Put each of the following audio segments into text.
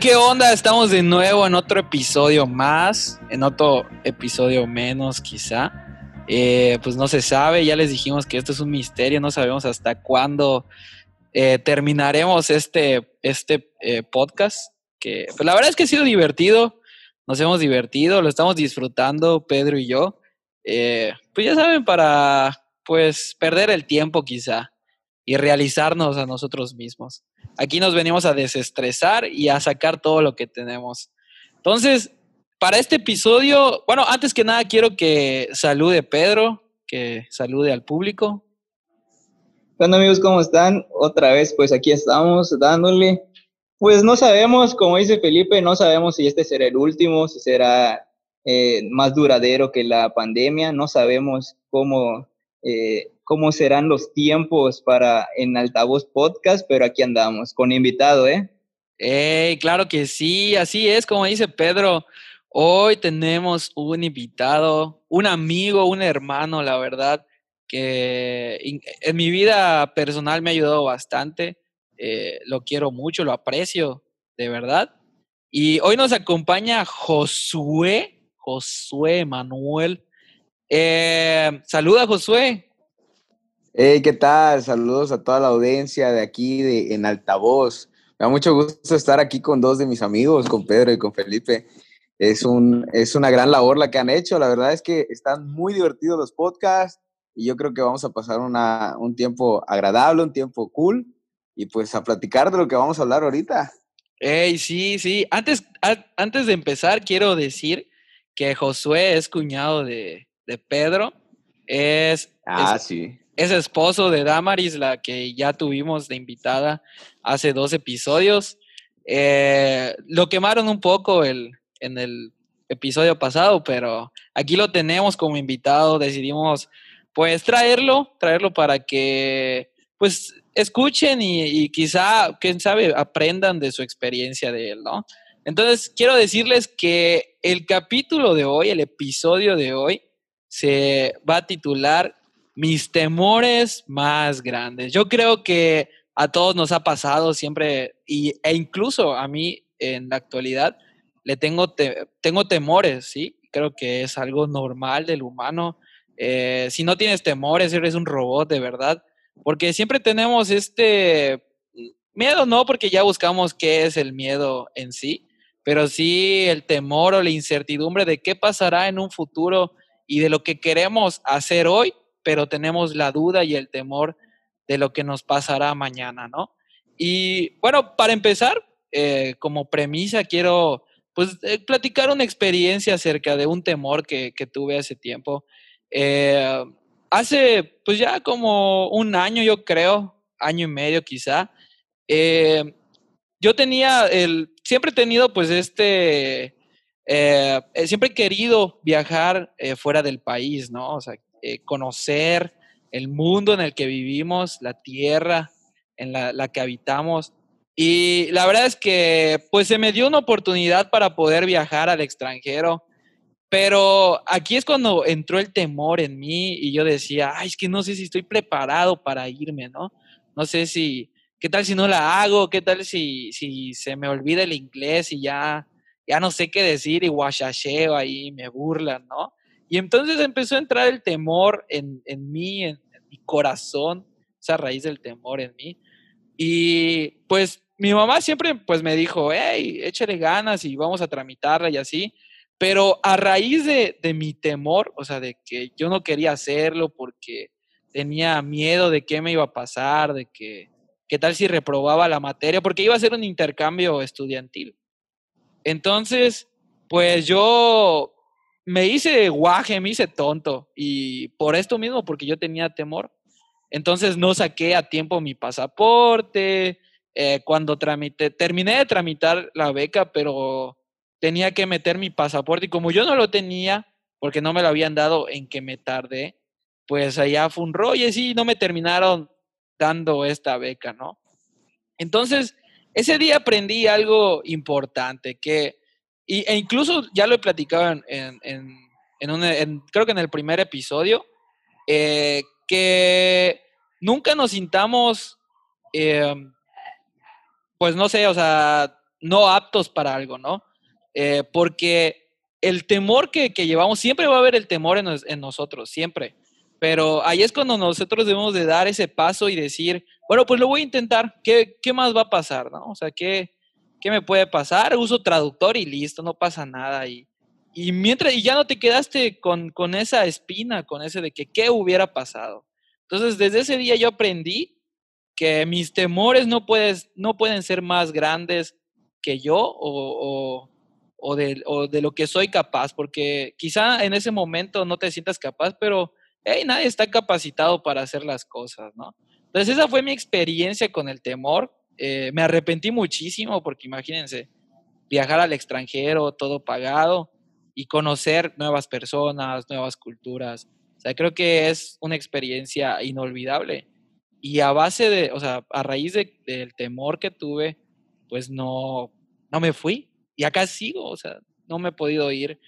¿qué onda? Estamos de nuevo en otro episodio más, en otro episodio menos quizá. Eh, pues no se sabe, ya les dijimos que esto es un misterio, no sabemos hasta cuándo eh, terminaremos este, este eh, podcast. Que pues la verdad es que ha sido divertido, nos hemos divertido, lo estamos disfrutando Pedro y yo. pues ya saben, para pues perder el tiempo quizá y realizarnos a nosotros mismos. Aquí nos venimos a desestresar y a sacar todo lo que tenemos. Entonces, para este episodio, bueno, antes que nada quiero que salude Pedro, que salude al público. Bueno amigos, ¿cómo están? Otra vez, pues aquí estamos dándole. Pues no sabemos, como dice Felipe, no sabemos si este será el último, si será eh, más duradero que la pandemia, no sabemos cómo eh, cómo serán los tiempos para en Altavoz Podcast, pero aquí andamos con invitado, ¿eh? Hey, claro que sí, así es, como dice Pedro. Hoy tenemos un invitado, un amigo, un hermano, la verdad, que en mi vida personal me ha ayudado bastante. Eh, lo quiero mucho, lo aprecio, de verdad. Y hoy nos acompaña Josué, Josué Manuel eh, saluda, Josué. Hey, ¿qué tal? Saludos a toda la audiencia de aquí de, en Altavoz. Me da mucho gusto estar aquí con dos de mis amigos, con Pedro y con Felipe. Es, un, es una gran labor la que han hecho. La verdad es que están muy divertidos los podcasts y yo creo que vamos a pasar una, un tiempo agradable, un tiempo cool y pues a platicar de lo que vamos a hablar ahorita. Hey, sí, sí. Antes, antes de empezar, quiero decir que Josué es cuñado de, de Pedro es, ah, es, sí. Es, esposo de Damaris, la que ya tuvimos de invitada hace dos episodios. Eh, lo quemaron un poco el, en el episodio pasado, pero aquí lo tenemos como invitado. Decidimos pues traerlo, traerlo para que pues escuchen y, y, quizá, quién sabe, aprendan de su experiencia de él, ¿no? Entonces, quiero decirles que el capítulo de hoy, el episodio de hoy, se va a titular Mis temores más grandes. Yo creo que a todos nos ha pasado siempre, y, e incluso a mí en la actualidad, le tengo, tengo temores, ¿sí? Creo que es algo normal del humano. Eh, si no tienes temores, eres un robot de verdad, porque siempre tenemos este miedo, no porque ya buscamos qué es el miedo en sí, pero sí el temor o la incertidumbre de qué pasará en un futuro y de lo que queremos hacer hoy, pero tenemos la duda y el temor de lo que nos pasará mañana, ¿no? Y bueno, para empezar, eh, como premisa, quiero pues eh, platicar una experiencia acerca de un temor que, tuve hace tiempo. Eh, hace pues ya como un año, yo creo, año y medio quizá, yo tenía el, siempre he tenido pues este, eh, eh, siempre he querido viajar eh, fuera del país, ¿no? O sea, conocer el mundo en el que vivimos, la tierra en la, que habitamos. Y la verdad es que pues se me dio una oportunidad para poder viajar al extranjero, pero aquí es cuando entró el temor en mí y yo decía, ay, es que no sé si estoy preparado para irme, ¿no? No sé si, ¿qué tal si no la hago? ¿Qué tal si, si se me olvida el inglés y ya ya no sé qué decir y guachacheo ahí, me burlan, ¿no? Y entonces empezó a entrar el temor en, en mí, en, mi corazón, esa raíz del temor en mí. Y pues mi mamá siempre pues me dijo, hey, échale ganas y vamos a tramitarla y así. Pero a raíz de, de mi temor, o sea, de que yo no quería hacerlo porque tenía miedo de qué me iba a pasar, de que qué tal si reprobaba la materia, porque iba a ser un intercambio estudiantil. Entonces, pues yo me hice guaje, me hice tonto y por esto mismo, porque yo tenía temor. Entonces no saqué a tiempo mi pasaporte. Eh, cuando tramité, terminé de tramitar la beca, pero tenía que meter mi pasaporte y como yo no lo tenía, porque no me lo habían dado en que me tardé, pues allá fue un rollo y sí, no me terminaron dando esta beca, ¿no? Entonces, ese día aprendí algo importante que, y, e incluso ya lo he platicado en, en, en, creo que en el primer episodio, eh, que nunca nos sintamos, eh, pues no sé, o sea, no aptos para algo, ¿no? Eh, porque el temor que, llevamos, siempre va a haber el temor en, nosotros, siempre. Pero ahí es cuando nosotros debemos de dar ese paso y decir, bueno, pues lo voy a intentar, ¿qué, qué más va a pasar? ¿no? O sea, ¿qué, ¿qué me puede pasar? Uso traductor y listo, no pasa nada. Y, y mientras, y ya no te quedaste con, con esa espina, con ese de que qué hubiera pasado. Entonces, desde ese día yo aprendí que mis temores no, puedes, no pueden ser más grandes que yo o, o, de, o, de, lo que soy capaz, porque quizá en ese momento no te sientas capaz, pero hey, nadie está capacitado para hacer las cosas, ¿no? Entonces esa fue mi experiencia con el temor. Eh, me arrepentí muchísimo porque imagínense, viajar al extranjero, todo pagado y conocer nuevas personas, nuevas culturas. O sea, creo que es una experiencia inolvidable. Y a base de, o sea, a raíz de, del temor que tuve, pues no, no me fui. Y acá sigo, o sea, no me he podido ir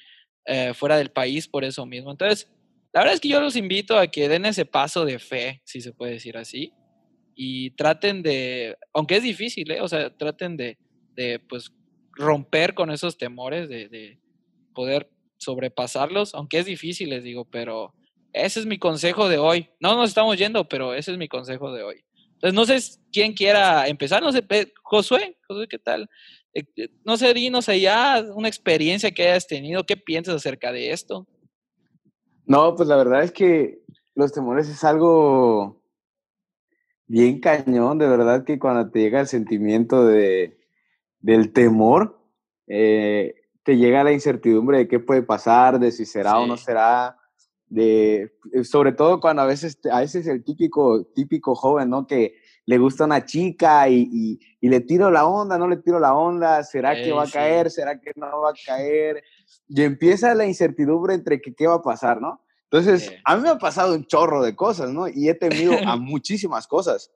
eh, fuera del país por eso mismo. Entonces, la verdad es que yo los invito a que den ese paso de fe, si se puede decir así, y traten de, aunque es difícil, ¿eh? o sea, traten de, de pues, romper con esos temores, de, de, poder sobrepasarlos, aunque es difícil, les digo, pero ese es mi consejo de hoy. No nos estamos yendo, pero ese es mi consejo de hoy. Entonces, no sé quién quiera empezar, no sé, Josué, Josué, ¿qué tal? Eh, eh, no sé, dinos allá una experiencia que hayas tenido, ¿qué piensas acerca de esto? No, pues la verdad es que los temores es algo bien cañón, de verdad que cuando te llega el sentimiento de, del temor, eh, te llega la incertidumbre de qué puede pasar, de si será o no será, de, eh, sobre todo cuando a veces, a veces el típico, típico joven, ¿no? Que le gusta una chica y, y, le tiro la onda, no le tiro la onda, ¿será que va a caer? ¿Será que no va a caer? Y empieza la incertidumbre entre que qué va a pasar, ¿no? Entonces, a mí me ha pasado un chorro de cosas, ¿no? Y he temido a muchísimas cosas.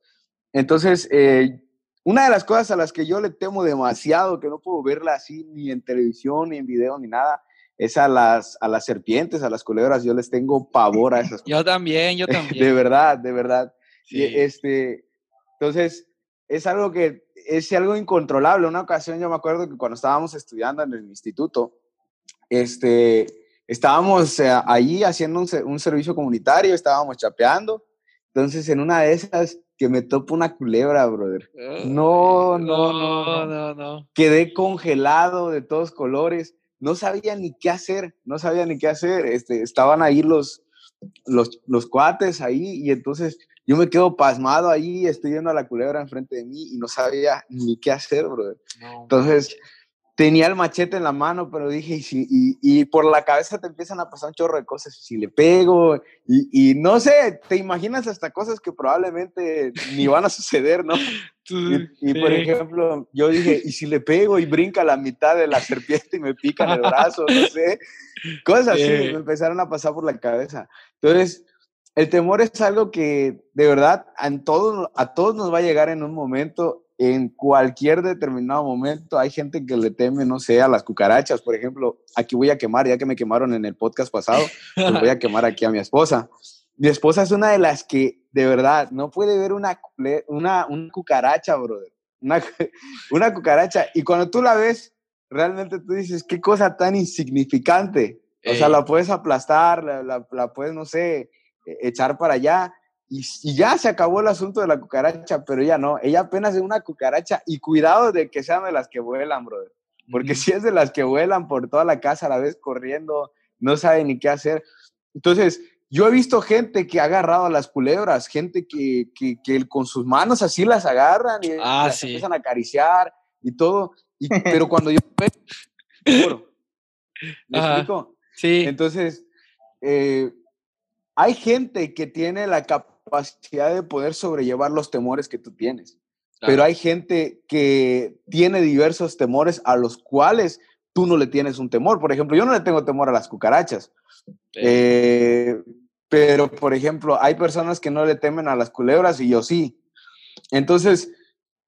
Entonces, eh, una de las cosas a las que yo le temo demasiado, que no puedo verla así ni en televisión, ni en video, ni nada, es a las, a las serpientes, a las culebras, yo les tengo pavor a esas cosas. Yo también, yo también. De verdad, de verdad. Sí. este, entonces, es algo que es algo incontrolable. Una ocasión yo me acuerdo que cuando estábamos estudiando en el instituto, este, estábamos eh, allí haciendo un, un, servicio comunitario, estábamos chapeando. Entonces, en una de esas, que me topo una culebra, brother. No, no, no, no, no. Quedé congelado de todos colores no sabía ni qué hacer, no sabía ni qué hacer. Este, estaban ahí los, los, los cuates ahí y entonces yo me quedo pasmado ahí, estoy viendo a la culebra enfrente de mí y no sabía ni qué hacer, brother. entonces tenía el machete en la mano, pero dije, y, si, y, por la cabeza te empiezan a pasar un chorro de cosas, si le pego, y, y, no sé, te imaginas hasta cosas que probablemente ni van a suceder, ¿no? Y, por ejemplo, yo dije, ¿y si le pego y brinca la mitad de la serpiente y me pica en el brazo? No sé, cosas así me empezaron a pasar por la cabeza. Entonces, el temor es algo que de verdad a todos, a todos nos va a llegar en un momento en cualquier determinado momento hay gente que le teme, no sé, a las cucarachas, por ejemplo. Aquí voy a quemar, ya que me quemaron en el podcast pasado, pues voy a quemar aquí a mi esposa. Mi esposa es una de las que, de verdad, no puede ver una, una, una cucaracha, brother. Una, una cucaracha. Y cuando tú la ves, realmente tú dices, qué cosa tan insignificante. O sea, la puedes aplastar, la, la, la puedes, no sé, e, echar para allá y, ya se acabó el asunto de la cucaracha, pero ella no, ella apenas es una cucaracha y cuidado de que sean de las que vuelan, brother. Porque si es de las que vuelan por toda la casa a la vez corriendo, no sabe ni qué hacer. Entonces, yo he visto gente que ha agarrado a las culebras, gente que, que, con sus manos así las agarran y ah, las empiezan a acariciar y todo. Y, pero cuando yo veo, ¿me explico? Sí. Entonces, eh, hay gente que tiene la capacidad capacidad de poder sobrellevar los temores que tú tienes. Pero hay gente que tiene diversos temores a los cuales tú no le tienes un temor. Por ejemplo, yo no le tengo temor a las cucarachas. Eh, pero, por ejemplo, hay personas que no le temen a las culebras y yo sí. Entonces,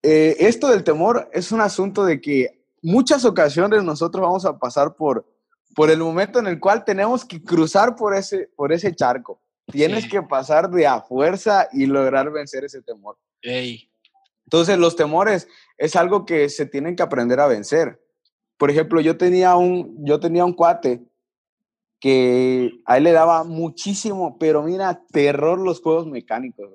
eh, esto del temor es un asunto de que muchas ocasiones nosotros vamos a pasar por, por el momento en el cual tenemos que cruzar por ese, por ese charco. Tienes que pasar de a fuerza y lograr vencer ese temor. Entonces, los temores es algo que se tienen que aprender a vencer. Por ejemplo, yo tenía un, yo tenía un cuate que a él le daba muchísimo, pero mira, terror los juegos mecánicos.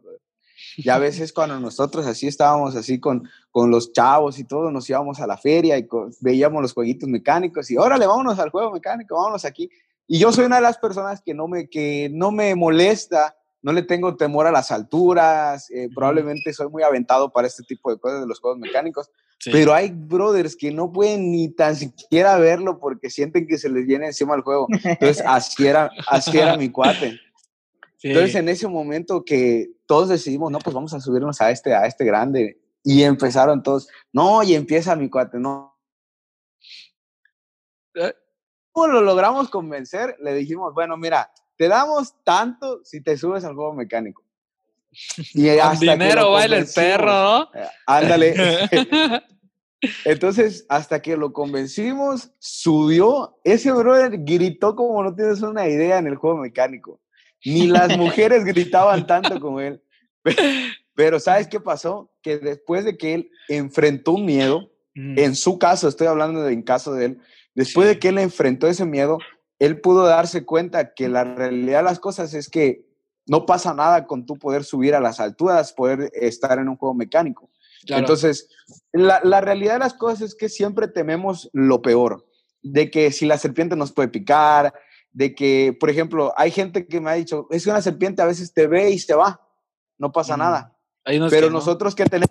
Y a veces cuando nosotros así estábamos así con, con los chavos y todo, nos íbamos a la feria y veíamos los jueguitos mecánicos y órale, vámonos al juego mecánico, vámonos aquí. Y yo soy una de las personas que no me, que no me molesta, no le tengo temor a las alturas, eh, probablemente soy muy aventado para este tipo de cosas de los juegos mecánicos, pero hay brothers que no pueden ni tan siquiera verlo porque sienten que se les viene encima el juego. Entonces, así era, así era mi cuate. Entonces, en ese momento que todos decidimos, no, pues vamos a subirnos a este, a este grande. Y empezaron todos, no, y empieza mi cuate, no. ¿Cómo lo logramos convencer? Le dijimos, bueno, mira, te damos tanto si te subes al juego mecánico. Y hasta dinero baila el perro, ¿no? Eh, ándale. Entonces, hasta que lo convencimos, subió. Ese brother gritó como no tienes una idea en el juego mecánico. Ni las mujeres gritaban tanto como él. Pero, ¿sabes qué pasó? Que después de que él enfrentó un miedo, en su caso, estoy hablando de en caso de él, después de que él enfrentó ese miedo, él pudo darse cuenta que la realidad de las cosas es que no pasa nada con tu poder subir a las alturas, poder estar en un juego mecánico. Entonces, la, la, realidad de las cosas es que siempre tememos lo peor, de que si la serpiente nos puede picar, de que, por ejemplo, hay gente que me ha dicho, es que una serpiente a veces te ve y se va, no pasa nada. Pero nosotros que tenemos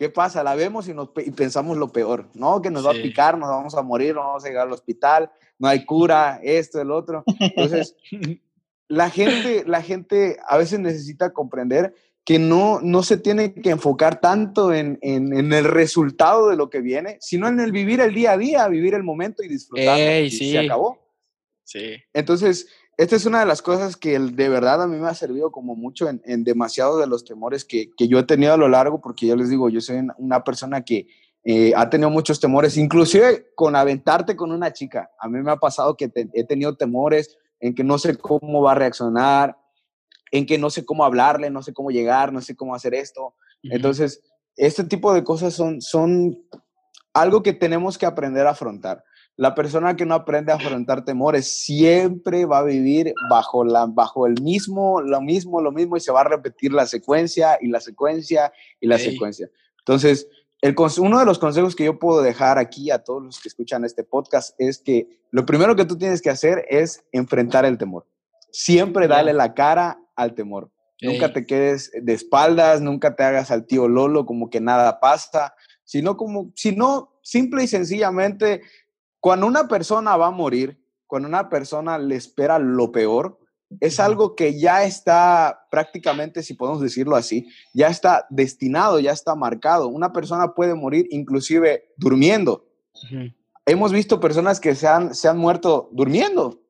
¿qué pasa? La vemos y, nos, y pensamos lo peor, ¿no? Que nos va a picar, nos vamos a morir, nos vamos a llegar al hospital, no hay cura, esto, el otro. Entonces, la gente, la gente a veces necesita comprender que no, no se tiene que enfocar tanto en, en, el resultado de lo que viene, sino en el vivir el día a día, vivir el momento y disfrutar. y se acabó. Sí. Entonces, esta es una de las cosas que de verdad a mí me ha servido como mucho en, en demasiado de los temores que, que, yo he tenido a lo largo, porque yo les digo, yo soy una persona que eh, ha tenido muchos temores, inclusive con aventarte con una chica. A mí me ha pasado que he tenido temores en que no sé cómo va a reaccionar, en que no sé cómo hablarle, no sé cómo llegar, no sé cómo hacer esto. Entonces, este tipo de cosas son, son algo que tenemos que aprender a afrontar. La persona que no aprende a afrontar temores siempre va a vivir bajo, la, bajo el mismo, lo mismo, lo mismo y se va a repetir la secuencia y la secuencia y la secuencia. Entonces, el, uno de los consejos que yo puedo dejar aquí a todos los que escuchan este podcast es que lo primero que tú tienes que hacer es enfrentar el temor. Siempre dale la cara al temor. Nunca te quedes de espaldas, nunca te hagas al tío Lolo como que nada pasa, sino como, sino simple y sencillamente, cuando una persona va a morir, cuando una persona le espera lo peor, es algo que ya está prácticamente, si podemos decirlo así, ya está destinado, ya está marcado. Una persona puede morir inclusive durmiendo. Hemos visto personas que se han, se han muerto durmiendo.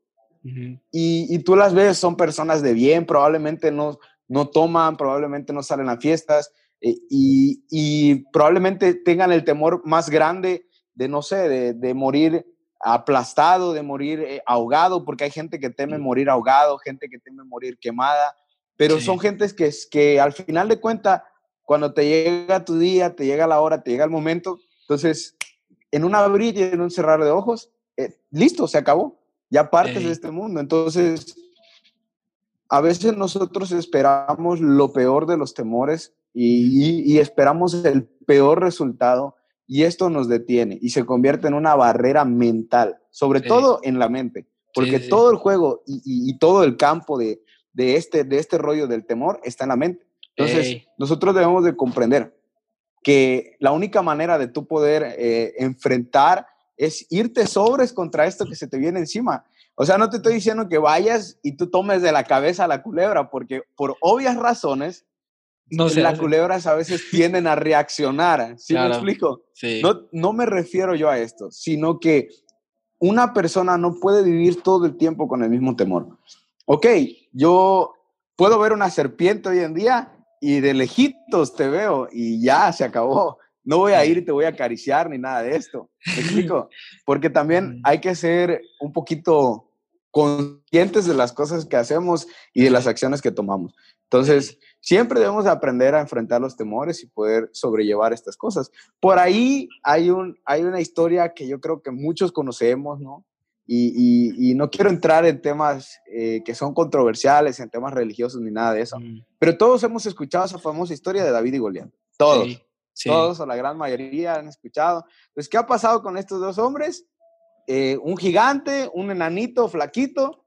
y, tú las ves, son personas de bien, probablemente no, no toman, probablemente no salen a fiestas eh, y, probablemente tengan el temor más grande de, no sé, de, de morir aplastado, de morir eh, ahogado, porque hay gente que teme morir ahogado, gente que teme morir quemada, pero son gentes que, que al final de cuentas, cuando te llega tu día, te llega la hora, te llega el momento, entonces, en un abrir y en un cerrar de ojos, eh, listo, se acabó, ya partes de este mundo. Entonces, a veces nosotros esperamos lo peor de los temores y, y esperamos el peor resultado y esto nos detiene y se convierte en una barrera mental, sobre todo en la mente, porque todo el juego y, todo el campo de, este, de este rollo del temor está en la mente. Entonces, nosotros debemos de comprender que la única manera de tú poder eh, enfrentar es irte sobres contra esto que se te viene encima. O sea, no te estoy diciendo que vayas y tú tomes de la cabeza a la culebra, porque por obvias razones no sé, las culebras a veces tienden a reaccionar. ¿Sí me explico? No, no me refiero yo a esto, sino que una persona no puede vivir todo el tiempo con el mismo temor. Ok, yo puedo ver una serpiente hoy en día y de lejitos te veo y ya se acabó. No voy a ir y te voy a acariciar ni nada de esto. ¿Me explico? Porque también hay que ser un poquito conscientes de las cosas que hacemos y de las acciones que tomamos. Entonces, siempre debemos aprender a enfrentar los temores y poder sobrellevar estas cosas. Por ahí hay, un, hay una historia que yo creo que muchos conocemos, ¿no? Y, no quiero entrar en temas eh, que son controversiales, en temas religiosos ni nada de eso, mm. pero todos hemos escuchado esa famosa historia de David y Goliat. Todos. Todos o la gran mayoría han escuchado. Pues, ¿qué ha pasado con estos dos hombres? Eh, un gigante, un enanito flaquito,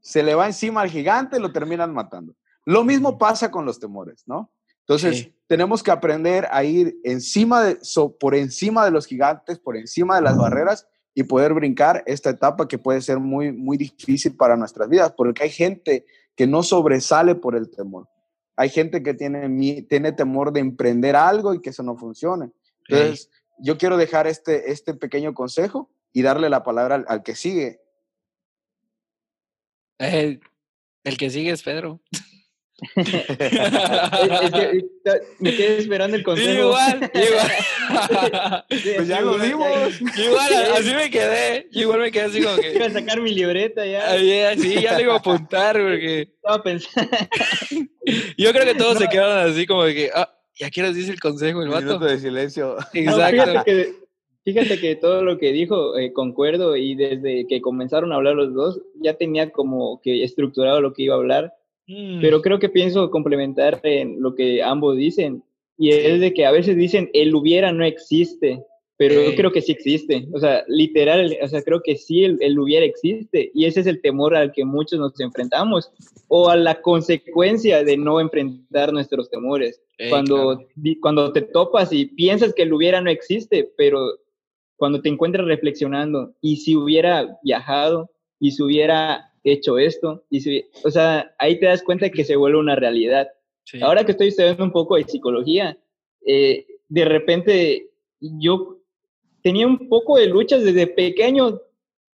se le va encima al gigante, y lo terminan matando. Lo mismo pasa con los temores, ¿no? Entonces, tenemos que aprender a ir encima de, por encima de los gigantes, por encima de las barreras y poder brincar esta etapa que puede ser muy, muy difícil para nuestras vidas, porque hay gente que no sobresale por el temor. Hay gente que tiene, tiene temor de emprender algo y que eso no funcione. Entonces, yo quiero dejar este, este pequeño consejo y darle la palabra al, que sigue. el que sigue es Pedro. me quedé esperando el consejo. igual, igual. pues ya lo vimos. Igual, así me quedé. Igual me quedé así como que. Iba a sacar mi libreta ya. sí, ya le iba a apuntar porque. Estaba pensando. Yo creo que todos se quedaron así como de que. Ah, ¿y a qué les dice el consejo el vato? de silencio. Exacto. Fíjate, que, todo lo que dijo, eh, concuerdo, y desde que comenzaron a hablar los dos, ya tenía como que estructurado lo que iba a hablar Mm. Pero creo que pienso complementar en lo que ambos dicen, y es de que a veces dicen, el hubiera no existe, pero yo creo que sí existe. O sea, literal, o sea, creo que sí el, hubiera existe, y ese es el temor al que muchos nos enfrentamos, o a la consecuencia de no enfrentar nuestros temores. cuando, cuando te topas y piensas que el hubiera no existe, pero cuando te encuentras reflexionando, y si hubiera viajado, y si hubiera hecho esto. Y si, o sea, ahí te das cuenta que se vuelve una realidad. Ahora que estoy estudiando un poco de psicología, eh, de repente yo tenía un poco de luchas desde pequeño.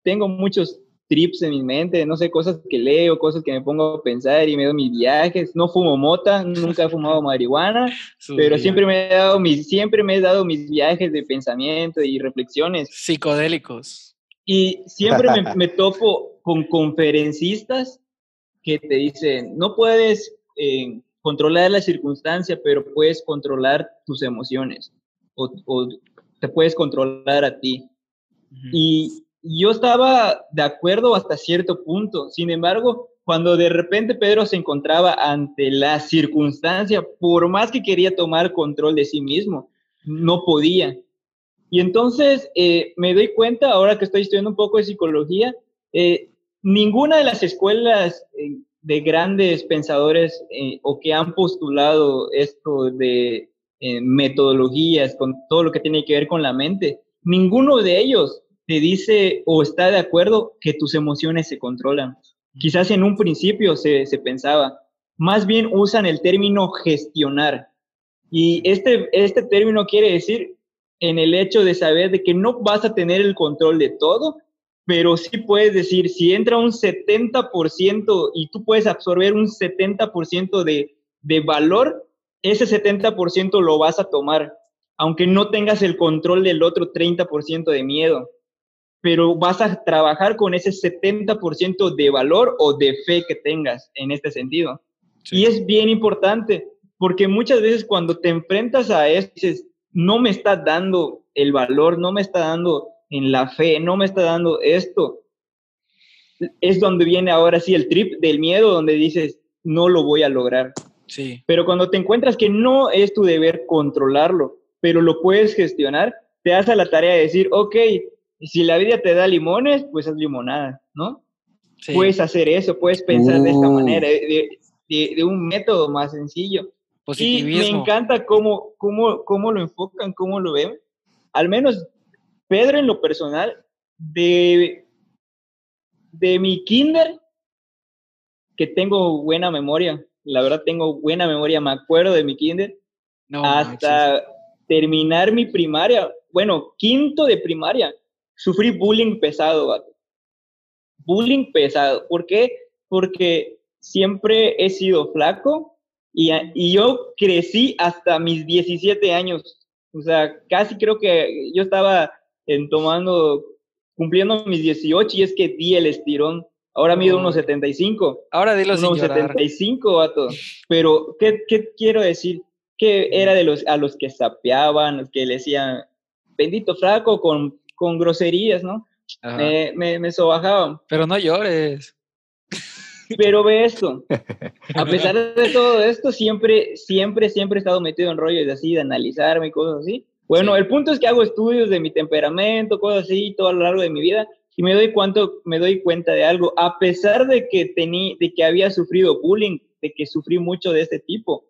Tengo muchos trips en mi mente, no sé, cosas que leo, cosas que me pongo a pensar y me doy mis viajes. No fumo mota, nunca he fumado marihuana, pero siempre me, he dado mis, siempre me he dado mis viajes de pensamiento y reflexiones. Psicodélicos. Y siempre me, topo con conferencistas que te dicen, no puedes eh, controlar la circunstancia, pero puedes controlar tus emociones o, te puedes controlar a ti. Y yo estaba de acuerdo hasta cierto punto. Sin embargo, cuando de repente Pedro se encontraba ante la circunstancia, por más que quería tomar control de sí mismo, no podía. Y entonces eh, me doy cuenta, ahora que estoy estudiando un poco de psicología, eh, ninguna de las escuelas eh, de grandes pensadores o que han postulado esto de metodologías con todo lo que tiene que ver con la mente, ninguno de ellos te dice o está de acuerdo que tus emociones se controlan. Quizás en un principio se, se pensaba, más bien usan el término gestionar. Y este, este término quiere decir en el hecho de saber de que no vas a tener el control de todo, pero sí puedes decir, si entra un 70% y tú puedes absorber un 70% de, de valor, ese 70% lo vas a tomar, aunque no tengas el control del otro 30% de miedo, pero vas a trabajar con ese 70% de valor o de fe que tengas en este sentido. Y es bien importante, porque muchas veces cuando te enfrentas a eso, dices, no me está dando el valor, no me está dando en la fe, no me está dando esto. Es donde viene ahora sí el trip del miedo, donde dices, no lo voy a lograr. Sí. Pero cuando te encuentras que no es tu deber controlarlo, pero lo puedes gestionar, te das a la tarea de decir, ok, si la vida te da limones, pues haz limonada, ¿no? Puedes hacer eso, puedes pensar de esta manera, de un método más sencillo. Y me encanta cómo, cómo, cómo lo enfocan, cómo lo ven. Al menos Pedro en lo personal, de, de mi kinder, que tengo buena memoria, la verdad tengo buena memoria, me acuerdo de mi kinder, hasta terminar mi primaria, bueno, quinto de primaria, sufrí bullying pesado, bullying pesado. ¿Por qué? Porque siempre he sido flaco, y, yo crecí hasta mis 17 años. O sea, casi creo que yo estaba en tomando, cumpliendo mis 18 y es que di el estirón Ahora mido unos 75. Ahora dilo sin Unos llorar. 75, vato. Pero, ¿qué, ¿qué quiero decir? Que era de los a los que sapeaban, los que le decían, bendito flaco, con, con groserías, ¿no? Me, me, me sobajaban. Pero no llores. Pero ve esto, a pesar de todo esto, siempre, siempre, siempre he estado metido en rollos de así, de analizarme y cosas así. Bueno, Sí. el punto es que hago estudios de mi temperamento, cosas así, todo a lo largo de mi vida, y me doy, cuánto, me doy cuenta de algo. A pesar de que, tení, de que había sufrido bullying, de que sufrí mucho de este tipo,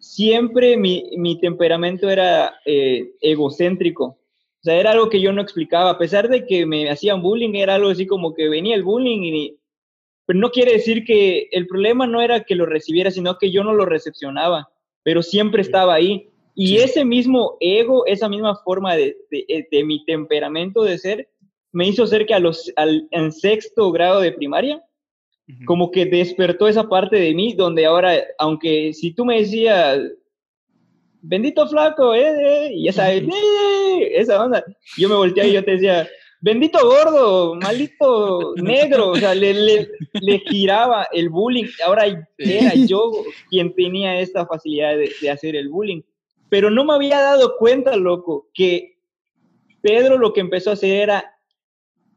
siempre mi, mi temperamento era eh, egocéntrico. O sea, era algo que yo no explicaba. A pesar de que me hacían bullying, era algo así como que venía el bullying y... Pero no quiere decir que el problema no era que lo recibiera, sino que yo no lo recepcionaba, pero siempre estaba ahí. Y Sí. ese mismo ego, esa misma forma de, de, eh, de mi temperamento de ser, me hizo ser que a los, al, en sexto grado de primaria, como que despertó esa parte de mí donde ahora, aunque si tú me decías, bendito flaco, eh, eh", y ya sabes, "Eh", esa onda, yo me volteaba y yo te decía, bendito gordo, maldito negro, o sea, le, le, le giraba el bullying, ahora era yo quien tenía esta facilidad de, de hacer el bullying, pero no me había dado cuenta, loco, que Pedro lo que empezó a hacer era,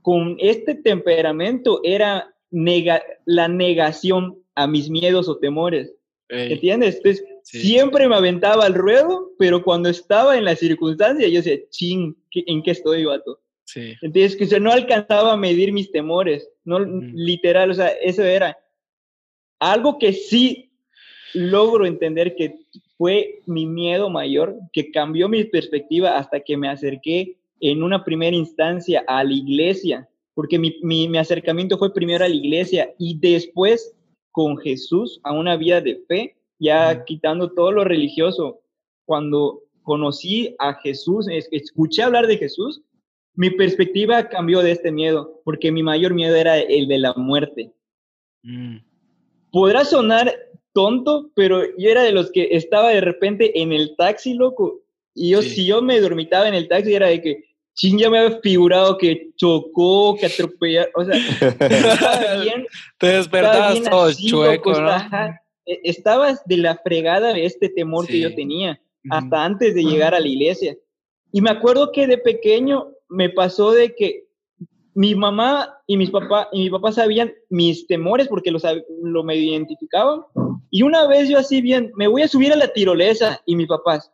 con este temperamento, era nega la negación a mis miedos o temores. Ey, ¿Entiendes? Entonces, Sí. siempre me aventaba al ruedo, pero cuando estaba en la circunstancia, yo decía, ching, ¿qué- ¿en qué estoy, vato? sí. Entonces, que o sea, no alcanzaba a medir mis temores, no Ujú. literal, o sea, eso era algo que sí logro entender que fue mi miedo mayor, que cambió mi perspectiva hasta que me acerqué en una primera instancia a la iglesia, porque mi, mi, mi acercamiento fue primero a la iglesia y después con Jesús a una vida de fe, ya quitando todo lo religioso. Cuando conocí a Jesús, es- escuché hablar de Jesús, mi perspectiva cambió de este miedo, porque mi mayor miedo era el de la muerte. Mm. Podrá sonar tonto, pero yo era de los que estaba de repente en el taxi, loco, y yo, Sí. si yo me dormitaba en el taxi, era de que, ching, ya me había figurado que chocó, que atropelló, o sea, bien, Te despertabas todo así, chueco, loco, ¿no? ajá. E- Estabas de la fregada de este temor que yo tenía hasta antes de llegar a la iglesia. Y me acuerdo que de pequeño me pasó de que mi mamá y mis papá y mi papá sabían mis temores porque lo, lo me identificaban. Y una vez yo así bien, me voy a subir a la tirolesa y mis papás,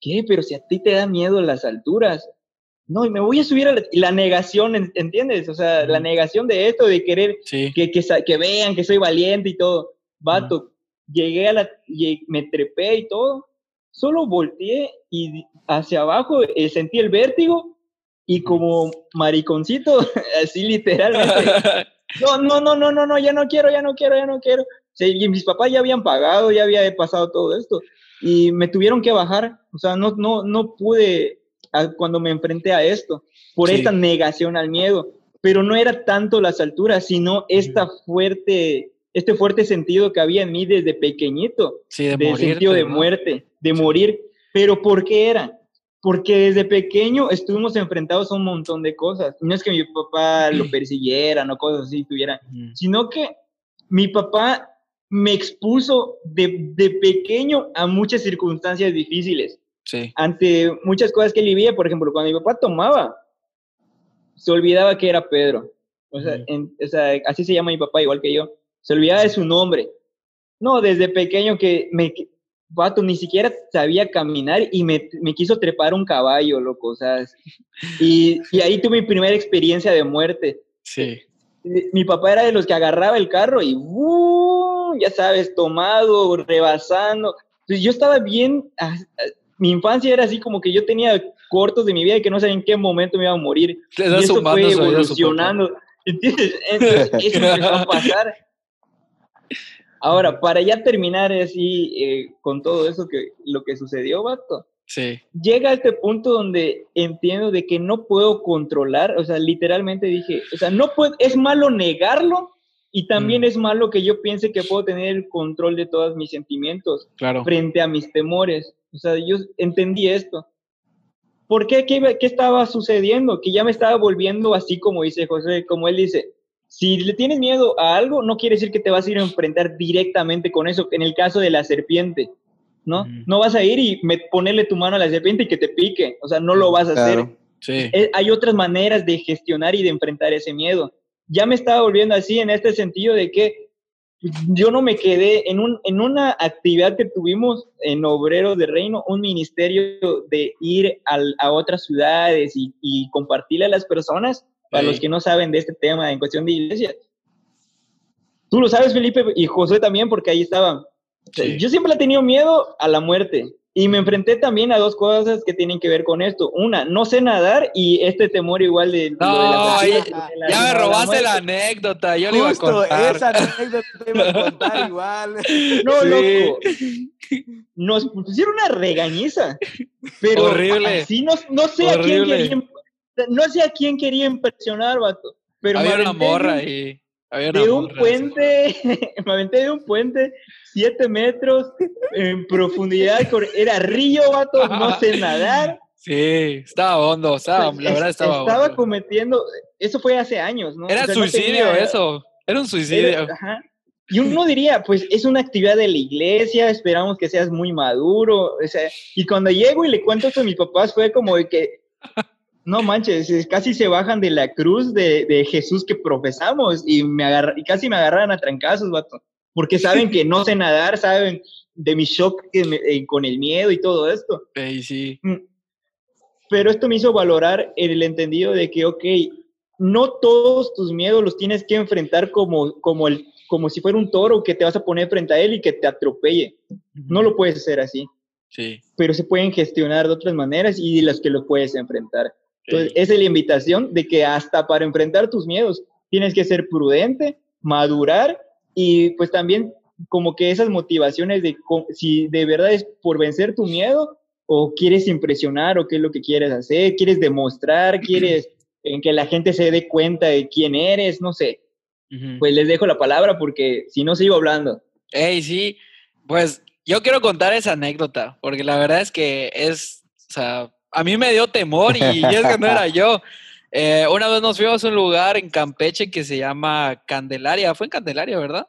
¿qué? Pero si a ti te da miedo las alturas. No, y me voy a subir a la, negación, ¿en- ¿entiendes? O sea, la negación de esto, de querer Sí. que, que, que vean que soy valiente y todo. Vato, llegué a la, me trepé y todo, solo volteé y hacia abajo eh, sentí el vértigo y como mariconcito, así literalmente, no, no, no, no, no, no, ya no quiero, ya no quiero, ya no quiero. Sí, y mis papás ya habían pagado, ya había pasado todo esto y me tuvieron que bajar, o sea, no, no, no pude a- cuando me enfrenté a esto, por Sí. esta negación al miedo, pero no era tanto las alturas, sino esta fuerte, este fuerte sentido que había en mí desde pequeñito, Sí, de de morirte, sentido de ¿no? muerte, de morir, pero ¿por qué era? Porque desde pequeño estuvimos enfrentados a un montón de cosas. No es que mi papá lo persiguiera, no cosas así tuviera, Ujú. sino que mi papá me expuso de, de pequeño a muchas circunstancias difíciles, Sí. ante muchas cosas que él vivía. Por ejemplo, cuando mi papá tomaba, se olvidaba que era Pedro. O sea, en- o sea, así se llama mi papá, igual que yo. Se olvidaba de su nombre. No, desde pequeño que me, vato, ni siquiera sabía caminar y me, me quiso trepar un caballo, loco, o sea, y, y ahí tuve mi primera experiencia de muerte. Sí. Mi papá era de los que agarraba el carro y, ¡uh! ya sabes, tomado, rebasando. Entonces yo estaba bien, ah, ah, mi infancia era así como que yo tenía cortos de mi vida y que no sabía en qué momento me iba a morir. Y eso fue evolucionando. Entonces, eso empezó a pasar. Ahora, para ya terminar así eh, con todo eso que lo que sucedió, vato, Sí. llega a este punto donde entiendo de que no puedo controlar, o sea, literalmente dije, o sea, no puedo, es malo negarlo y también Mm. es malo que yo piense que puedo tener el control de todos mis sentimientos Claro. frente a mis temores. O sea, yo entendí esto. ¿Por qué? ¿Qué, qué estaba sucediendo? Que ya me estaba volviendo así como dice José, como él dice, si le tienes miedo a algo, no quiere decir que te vas a ir a enfrentar directamente con eso. En el caso de la serpiente, ¿no? No vas a ir y ponerle tu mano a la serpiente y que te pique. O sea, no lo vas a hacer. Sí. Eh, hay otras maneras de gestionar y de enfrentar ese miedo. Ya me estaba volviendo así en este sentido de que yo no me quedé en, un, en una actividad que tuvimos en Obrero de Reino, un ministerio de ir a otras ciudades y, y compartirle a las personas para los que no saben de este tema en cuestión de iglesia. Tú lo sabes, Felipe, y José también, porque ahí estaban. Yo siempre he tenido miedo a la muerte. Y me enfrenté también a dos cosas que tienen que ver con esto. Una, no sé nadar y este temor igual de... No, ya, me robaste la, anécdota, yo le iba a contar. esa anécdota te iba a contar igual. No, loco. Nos pusieron una regañiza. Pero Horrible. Así no, no sé a quién no sé a quién quería impresionar, vato. Pero Había una morra ahí. de un puente, me aventé de un puente, siete metros en profundidad, era río, vato, no sé nadar. Sí, estaba hondo, estaba, la verdad estaba Estaba cometiendo, eso fue hace años, ¿no? Era suicidio eso, era un suicidio. ajá. Y uno diría, pues es una actividad de la iglesia, esperamos que seas muy maduro. O sea, y cuando llego y le cuento esto a mis papás, fue como de que no manches, casi se bajan de la cruz de, Jesús que profesamos y, me y casi me agarran a trancazos, vato. Porque saben que no sé nadar, saben de mi shock eh, con el miedo y todo esto. Sí, sí. Mm. Pero esto me hizo valorar el entendido de que, ok, no todos tus miedos los tienes que enfrentar como, como, el, como si fuera un toro que te vas a poner frente a él y que te atropelle. No lo puedes hacer así. Sí. Pero se pueden gestionar de otras maneras y las que lo puedes enfrentar. Entonces, esa es la invitación de que hasta para enfrentar tus miedos tienes que ser prudente, madurar y pues también como que esas motivaciones de si de verdad es por vencer tu miedo o quieres impresionar o qué es lo que quieres hacer, quieres demostrar, quieres en que la gente se dé cuenta de quién eres, no sé. Pues les dejo la palabra porque si no sigo hablando. Hey, sí, pues yo quiero contar esa anécdota porque la verdad es que es, o sea, a mí me dio temor y, es que no era yo. Eh, una vez nos fuimos a un lugar en Campeche que se llama Candelaria. Fue en Candelaria, ¿verdad?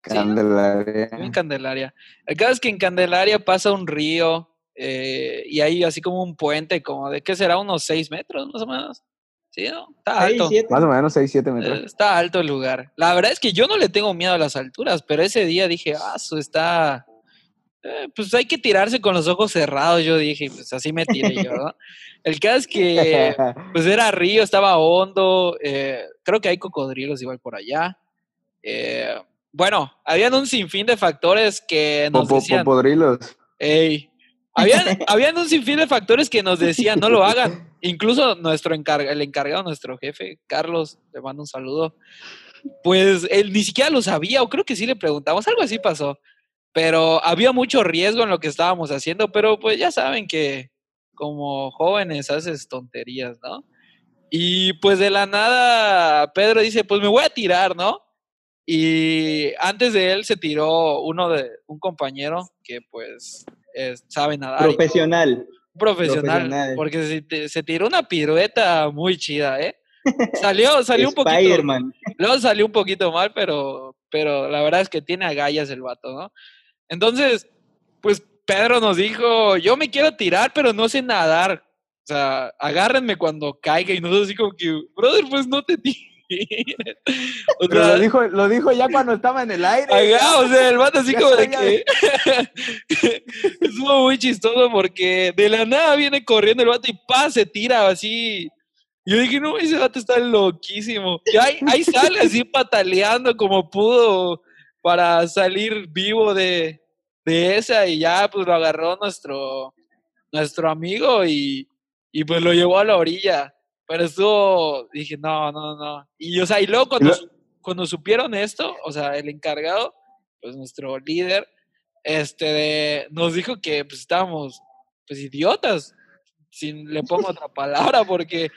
Candelaria. en Candelaria. El caso es que en Candelaria pasa un río eh, y hay así como un puente, como de qué será, unos seis metros más o menos. Sí, ¿no? Está alto. Más o menos seis, siete metros. Eh, está alto el lugar. La verdad es que yo no le tengo miedo a las alturas, pero ese día dije, ah, eso está, eh, pues hay que tirarse con los ojos cerrados, yo dije, pues así me tiré yo, ¿no? El caso es que, pues era río, estaba hondo, eh, creo que hay cocodrilos igual por allá. Eh, bueno, habían un sinfín de factores que nos decían... Cocodrilos. Ey, habían, habían un sinfín de factores que nos decían, no lo hagan. Incluso nuestro encarga, el encargado, nuestro jefe, Carlos, le mando un saludo, pues él ni siquiera lo sabía, o creo que sí le preguntamos, algo así pasó pero había mucho riesgo en lo que estábamos haciendo, pero pues ya saben que como jóvenes haces tonterías, ¿no? Y pues de la nada Pedro dice, pues me voy a tirar, ¿no? Y antes de él se tiró uno de un compañero que pues sabe nadar. Profesional. Profesional, porque se, se, tiró una pirueta muy chida, ¿eh? Salió, salió un poquito. Luego salió un poquito mal, pero, pero la verdad es que tiene agallas el vato, ¿no? Entonces, pues Pedro nos dijo, yo me quiero tirar, pero no sé nadar. O sea, agárrenme cuando caiga y nosotros así como que, brother, pues no te tires. lo, dijo, lo dijo ya cuando estaba en el aire. o sea, el vato así como de que... Estuvo muy chistoso porque de la nada viene corriendo el vato y pa, se tira así. Yo dije, no, ese vato está loquísimo. Y ahí, ahí sale así pataleando como pudo para salir vivo de, esa y ya pues lo agarró nuestro, nuestro amigo y, pues lo llevó a la orilla. Pero estuvo, dije, no, no, no. Y o sea, y luego cuando, supieron esto, o sea, el encargado, pues nuestro líder, este, nos dijo que pues estábamos, pues idiotas, sin le pongo otra palabra, porque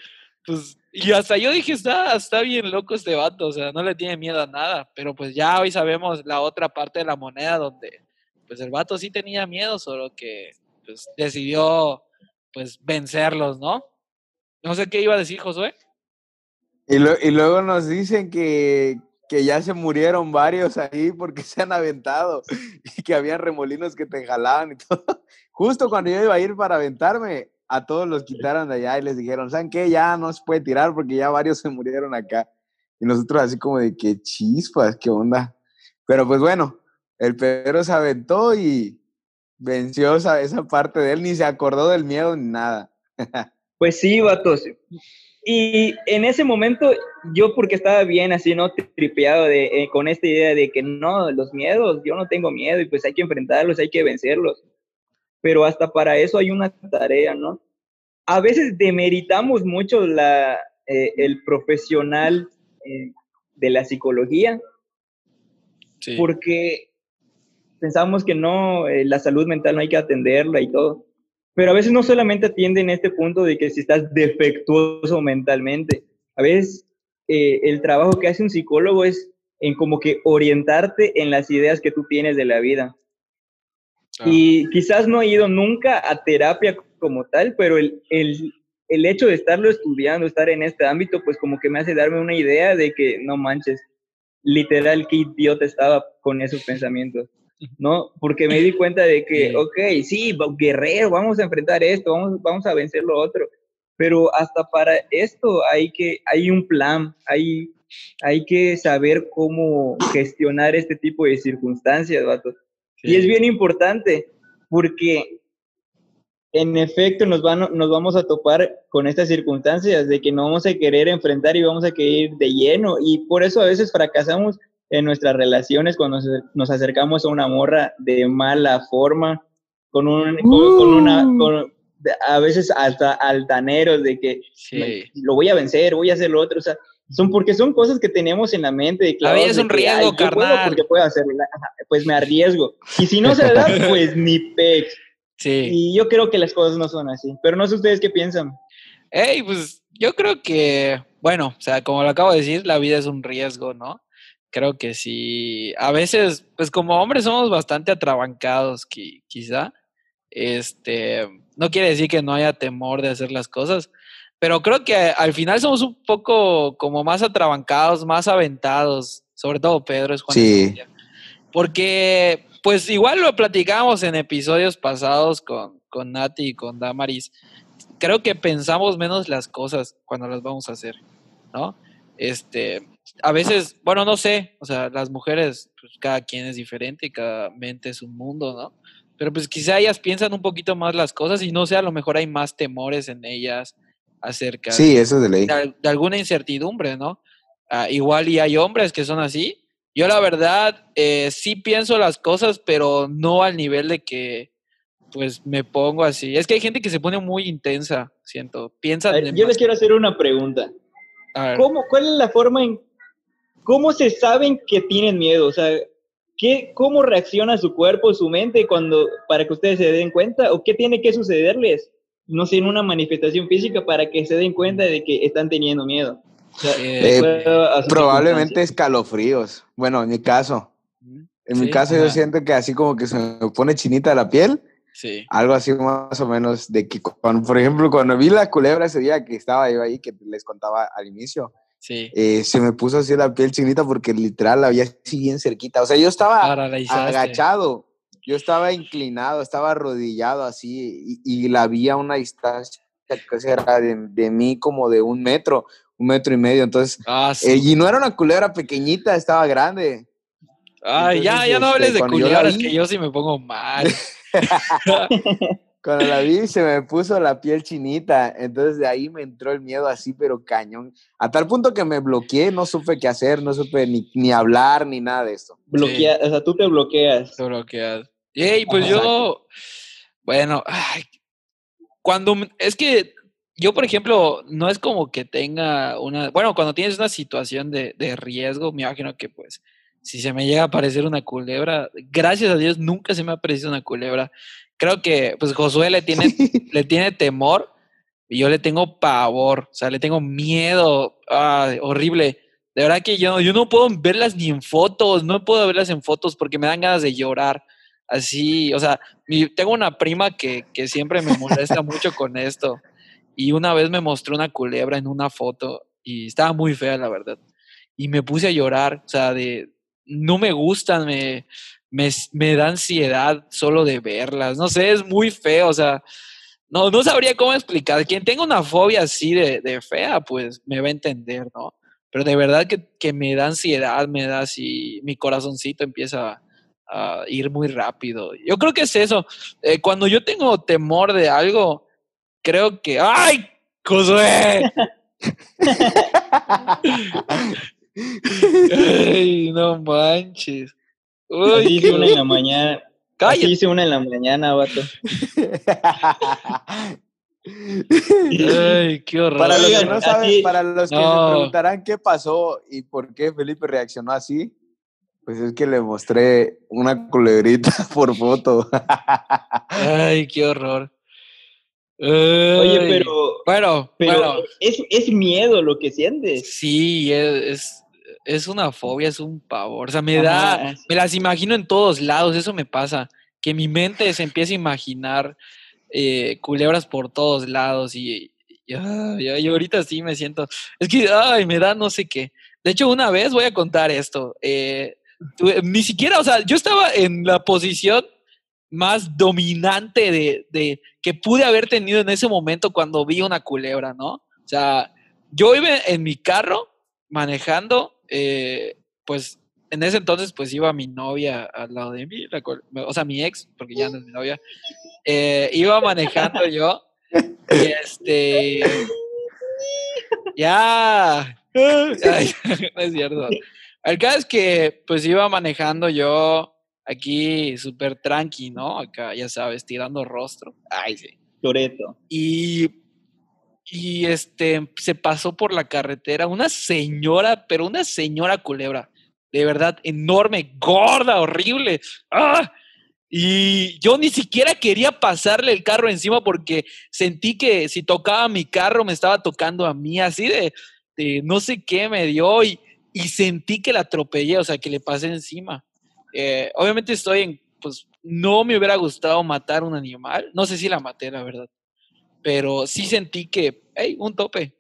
pues y hasta yo dije, está, está bien loco este vato, o sea, no le tiene miedo a nada, pero pues ya hoy sabemos la otra parte de la moneda donde pues el vato sí tenía miedo, solo que pues decidió pues vencerlos, ¿no? No sé qué iba a decir Josué. Y, y luego nos dicen que, que ya se murieron varios ahí porque se han aventado y que habían remolinos que te jalaban y todo. Justo cuando yo iba a ir para aventarme, a todos los quitaron de allá y les dijeron, ¿saben qué? Ya no se puede tirar porque ya varios se murieron acá. Y nosotros así como de qué chispas, qué onda. Pero pues bueno, el Pedro se aventó y venció esa, esa parte de él, ni se acordó del miedo ni nada. Pues sí, vatos. Y en ese momento, yo porque estaba bien así, ¿no? Tripeado de, eh, con esta idea de que no, los miedos, yo no tengo miedo y pues hay que enfrentarlos, hay que vencerlos. Pero hasta para eso hay una tarea, ¿no? A veces demeritamos mucho la, eh, el profesional eh, de la psicología porque pensamos que no, la salud mental no hay que atenderla y todo. Pero a veces no solamente atiende en este punto de que si estás defectuoso mentalmente, a veces eh, el trabajo que hace un psicólogo es en como que orientarte en las ideas que tú tienes de la vida. Y quizás no he ido nunca a terapia como tal, pero el, el, el hecho de estarlo estudiando, estar en este ámbito, pues como que me hace darme una idea de que no manches, literal, qué idiota estaba con esos pensamientos. ¿no? Porque me di cuenta de que, ok, sí, guerrero, vamos a enfrentar esto, vamos, vamos a vencer lo otro, pero hasta para esto hay que, hay un plan, hay, hay que saber cómo gestionar este tipo de circunstancias, vatos. Y es bien importante, porque en efecto nos, van, nos vamos a topar con estas circunstancias de que no vamos a querer enfrentar y vamos a querer ir de lleno, y por eso a veces fracasamos en nuestras relaciones cuando nos acercamos a una morra de mala forma, con, un, con, una, uh. a veces hasta altaneros de que lo voy a vencer, voy a hacer lo otro, o sea, son porque son cosas que tenemos en la mente. De claro, es un riesgo, carnal. Porque puedo hacerlo, pues me arriesgo. Y si no se da, pues ni pex. Sí. Y yo creo que las cosas no son así. Pero no sé ustedes qué piensan. Hey, pues yo creo que, bueno, o sea, como lo acabo de decir, la vida es un riesgo, ¿no? creo que sí. A veces, pues como hombres somos bastante atrabancados, quizá. Este, no quiere decir que no haya temor de hacer las cosas, pero creo que al final somos un poco como más atrabancados, más aventados, sobre todo Pedro es Juan. Sí. Porque, pues igual lo platicamos en episodios pasados con, con Nati y con Damaris. Creo que pensamos menos las cosas cuando las vamos a hacer, ¿no? Este, a veces, bueno, no sé, o sea, las mujeres, pues cada quien es diferente y cada mente es un mundo, ¿no? Pero pues quizá ellas piensan un poquito más las cosas y no sé, a lo mejor hay más temores en ellas acerca sí, eso de, ley. de, alguna incertidumbre, ¿no? Ah, igual y hay hombres que son así. Yo la verdad eh, sí pienso las cosas, pero no al nivel de que pues me pongo así. Es que hay gente que se pone muy intensa, siento. Piensa. Yo les quiero hacer una pregunta. ¿Cómo, ¿Cuál es la forma en ¿cómo se saben que tienen miedo? O sea, ¿qué, ¿cómo reacciona su cuerpo, su mente cuando, para que ustedes se den cuenta? ¿O qué tiene que sucederles? No sé, en una manifestación física para que se den cuenta de que están teniendo miedo. Eh, probablemente escalofríos. Bueno, en mi caso. En mi caso yo siento que así como que se me pone chinita la piel. Sí. Algo así más o menos de que, por ejemplo, cuando vi la culebra ese día que estaba yo ahí, que les contaba al inicio, Sí. Eh, se me puso así la piel chinita porque literal la había así bien cerquita. O sea, yo estaba agachado, yo estaba inclinado, estaba arrodillado así y, la vi a una distancia que era de, mí como de un metro, un metro y medio. Entonces, ah, eh, y no era una culebra pequeñita, estaba grande. Ay, ya, ya no hables este, de culebras, que yo sí me pongo mal. Cuando la vi se me puso la piel chinita, entonces de ahí me entró el miedo así, pero cañón. A tal punto que me bloqueé, no supe qué hacer, no supe ni, ni hablar ni nada de esto. Bloquea, o sea, tú te bloqueas. Te bloqueas. Y pues yo, bueno, cuando, es que yo, por ejemplo, no es como que tenga una, bueno, cuando tienes una situación de, de riesgo, me imagino que pues si se me llega a aparecer una culebra, gracias a Dios nunca se me ha aparecido una culebra. Creo que pues Josué le tiene, le tiene temor y yo le tengo pavor, o sea, le tengo miedo, horrible. De verdad que yo, yo no puedo verlas ni en fotos, no puedo verlas en fotos porque me dan ganas de llorar. Así, o sea, tengo una prima que, siempre me molesta mucho con esto. Y una vez me mostró una culebra en una foto y estaba muy fea, la verdad. Y me puse a llorar, o sea, de, no me gustan, me, me, me da ansiedad solo de verlas, no sé, es muy feo, o sea, no, no sabría cómo explicar. Quien tenga una fobia así de, de fea, pues me va a entender, ¿no? Pero de verdad que, que me da ansiedad, me da así, mi corazoncito empieza ir muy rápido. Yo creo que es eso. Eh, cuando yo tengo temor de algo, creo que. ¡Ay! ¡Josué! Ay, no manches. Uy, Así hice una en la mañana. Cállate. Así hice una en la mañana, vato. Ay, qué horror. Para los que no saben, para los que no. se preguntarán qué pasó y por qué Felipe reaccionó así, pues es que le mostré una culebrita por foto. Ay, qué horror. Oye, pero. Bueno, pero Es, es, miedo lo que sientes. Sí, es, es, una fobia, es un pavor. O sea, me da. Me las imagino en todos lados, eso me pasa. Que mi mente se empieza a imaginar eh, culebras por todos lados y, y, ahorita sí me siento. Es que, ay, me da no sé qué. De hecho, una vez voy a contar esto. Eh, ni siquiera, o sea, yo estaba en la posición más dominante de, de, que pude haber tenido en ese momento cuando vi una culebra, ¿no? O sea, yo iba en mi carro manejando, eh, pues en ese entonces pues iba mi novia al lado de mí, o sea, mi ex, porque ya no es mi novia, eh, iba manejando yo y este... Ya, no es cierto. El caso es que pues iba manejando yo aquí súper tranqui, ¿no? Acá, ya sabes, tirando rostro. Ay, sí. Toreto. Y, y este, se pasó por la carretera una señora, pero una señora culebra. De verdad, enorme, gorda, horrible. ¡Ah! Y yo ni siquiera quería pasarle el carro encima porque sentí que si tocaba mi carro me estaba tocando a mí, así de, de no sé qué me dio y, y sentí que la atropellé, o sea, que le pasé encima. Eh, obviamente estoy en, pues no me hubiera gustado matar un animal, no sé si la maté, la verdad, pero sí sentí que, hey, un tope.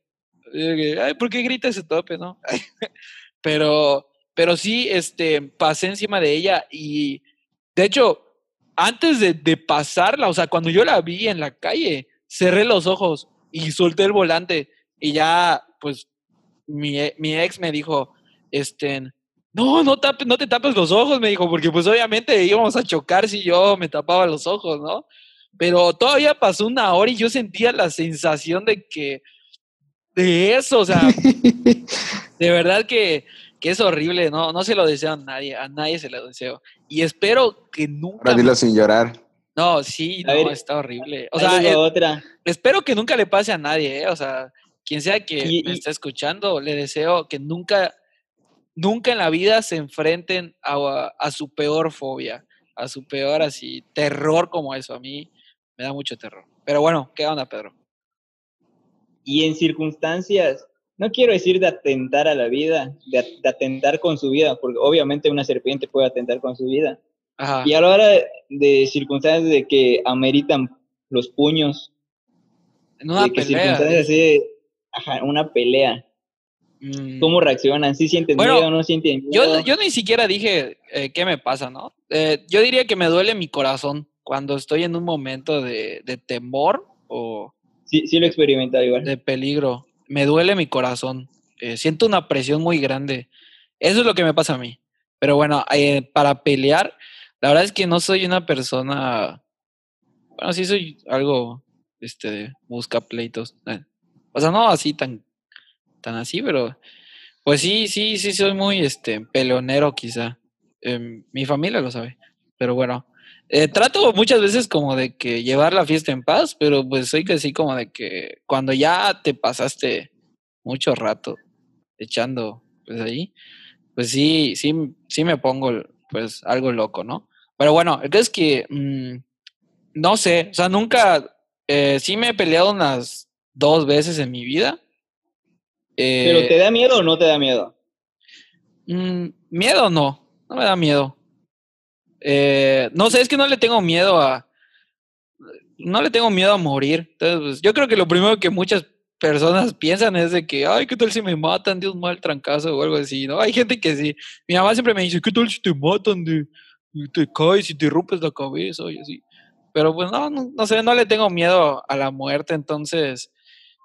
Ay, ¿por qué grita ese tope, no? pero, pero sí, este, pasé encima de ella y, de hecho, antes de, pasarla, o sea, cuando yo la vi en la calle, cerré los ojos y solté el volante y ya, pues, mi ex me dijo, este, no, no, no te tapes los ojos, me dijo, porque pues obviamente íbamos a chocar si yo me tapaba los ojos, ¿no? Pero todavía pasó una hora y yo sentía la sensación de que, de eso, o sea, de verdad que, que, es horrible, ¿no? No se lo deseo a nadie, a nadie se lo deseo. Y espero que nunca... Ahora dilo sin llorar. No, sí, no, está horrible. O sea, eh, otra. espero que nunca le pase a nadie, ¿eh? O sea, quien sea que me esté escuchando, le deseo que nunca nunca en la vida se enfrenten a, su peor fobia, a su peor así terror como eso. A mí me da mucho terror. Pero bueno, ¿qué onda, Pedro? Y en circunstancias, no quiero decir de atentar a la vida, de, atentar con su vida, porque obviamente una serpiente puede atentar con su vida. Y a la hora de, circunstancias de que ameritan los puños, en una de que circunstancias así, ajá, una pelea. ¿Cómo reaccionan? ¿Sí sienten miedo o no sienten miedo? Yo, yo ni siquiera dije eh, qué me pasa, ¿no? Eh, yo diría que me duele mi corazón cuando estoy en un momento de, temor o... Sí, sí lo he igual. De peligro. Me duele mi corazón. Eh, siento una presión muy grande. Eso es lo que me pasa a mí. Pero bueno, para pelear, la verdad es que no soy una persona... Bueno, sí soy algo, este, busca pleitos. O sea, no así tan tan así, pero pues sí, sí, sí soy muy este pelonero quizá. Em, mi familia lo sabe, pero bueno. Eh, trato muchas veces como de que llevar la fiesta en paz, pero pues soy que como de que cuando ya te pasaste mucho rato echando pues ahí, pues sí, sí, sí me pongo pues algo loco, ¿no? Pero bueno, el que es que mm, no sé, o sea, nunca, eh, sí me he peleado unas dos veces en mi vida, ¿Pero te da miedo o no te da miedo? Mm, miedo no, no me da miedo. Eh, no sé, es que no le tengo miedo a... No le tengo miedo a morir. Entonces, pues, yo creo que lo primero que muchas personas piensan es de que, ay, ¿qué tal si me matan de un mal trancazo o algo así? ¿no? Hay gente que sí. Mi mamá siempre me dice, ¿qué tal si te matan de, te caes y te rompes la cabeza y así? Pero pues no, no, sé, no le tengo miedo a la muerte, entonces,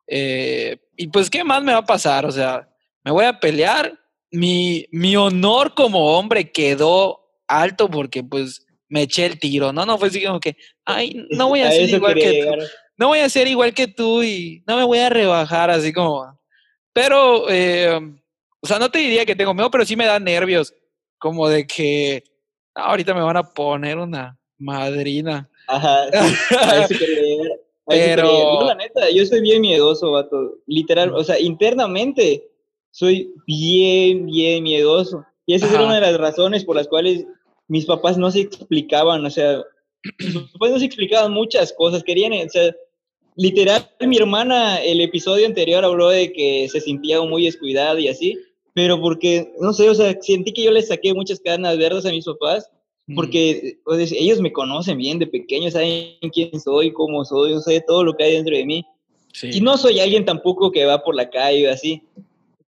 eh, y pues, ¿qué más me va a pasar? O sea, me voy a pelear, mi, mi honor como hombre quedó alto porque pues me eché el tiro, ¿no? No fue así como que, ay, no voy a, ser igual que tú. No voy a ser igual que tú y no me voy a rebajar así como... Pero, eh, o sea, no te diría que tengo miedo, pero sí me da nervios, como de que ahorita me van a poner una madrina. Ajá, Pero... la neta, yo soy bien miedoso, vato. Literal, o sea, internamente soy bien, bien miedoso. Y esa era una de las razones por las cuales mis papás no se explicaban, o sea, mis papás no se explicaban muchas cosas, querían, o sea, literal, mi hermana el episodio anterior habló de que se sentía muy descuidada y así, pero porque, no sé, o sea, sentí que yo les saqué muchas cadenas verdes a mis papás, porque ellos me conocen bien de pequeño, saben quién soy, cómo soy, o sea, todo lo que hay dentro de mí. Y no soy alguien tampoco que va por la calle así,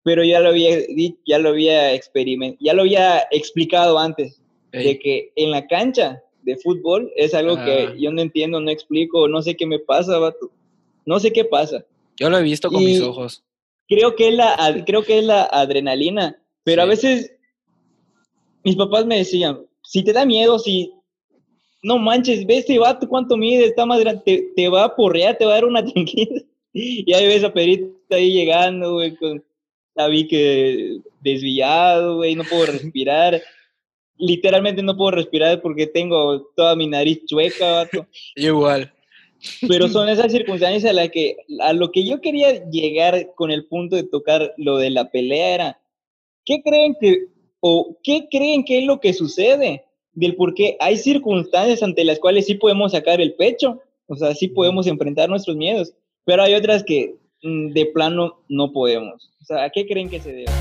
pero ya lo había, ya lo había experimentado, ya lo había explicado antes de que en la cancha de fútbol es algo que ah. yo no entiendo, no explico, no sé qué me pasa, vato. No sé qué pasa. Yo lo he visto con mis ojos. Creo que es la, creo que es la adrenalina, pero a veces mis papás me decían, si te da miedo, si no manches, ve este vato cuánto mide, está más grande, te, va a porrear, te va a dar una tranquila. Y ahí ves a Perito ahí llegando, güey, con que desviado, güey, no puedo respirar literalmente no puedo respirar porque tengo toda mi nariz chueca, vato. Igual. Pero son esas circunstancias a, la que, a lo que yo quería llegar con el punto de tocar lo de la pelea era, ¿qué creen que, o qué creen que es lo que sucede? Del por qué hay circunstancias ante las cuales sí podemos sacar el pecho, o sea, sí podemos enfrentar nuestros miedos, pero hay otras que mm, de plano no podemos. O sea, ¿a qué creen que se debe?